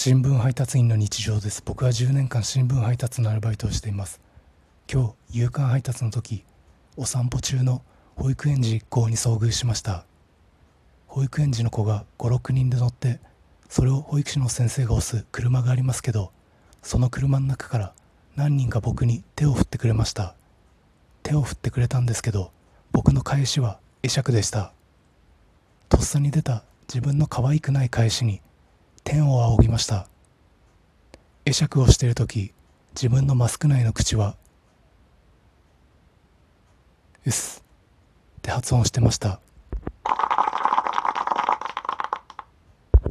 新聞配達員の日常です。僕は10年間新聞配達のアルバイトをしています。今日夕刊配達の時お散歩中の保育園児一行に遭遇しました。保育園児の子が56人で乗ってそれを保育士の先生が押す車がありますけどその車の中から何人か僕に手を振ってくれました。手を振ってくれたんですけど僕の返しは会釈でした。とっさに出た自分の可愛くない返しに天を仰ぎました。会釈をしている時自分のマスク内の口は「うす」って発音してました。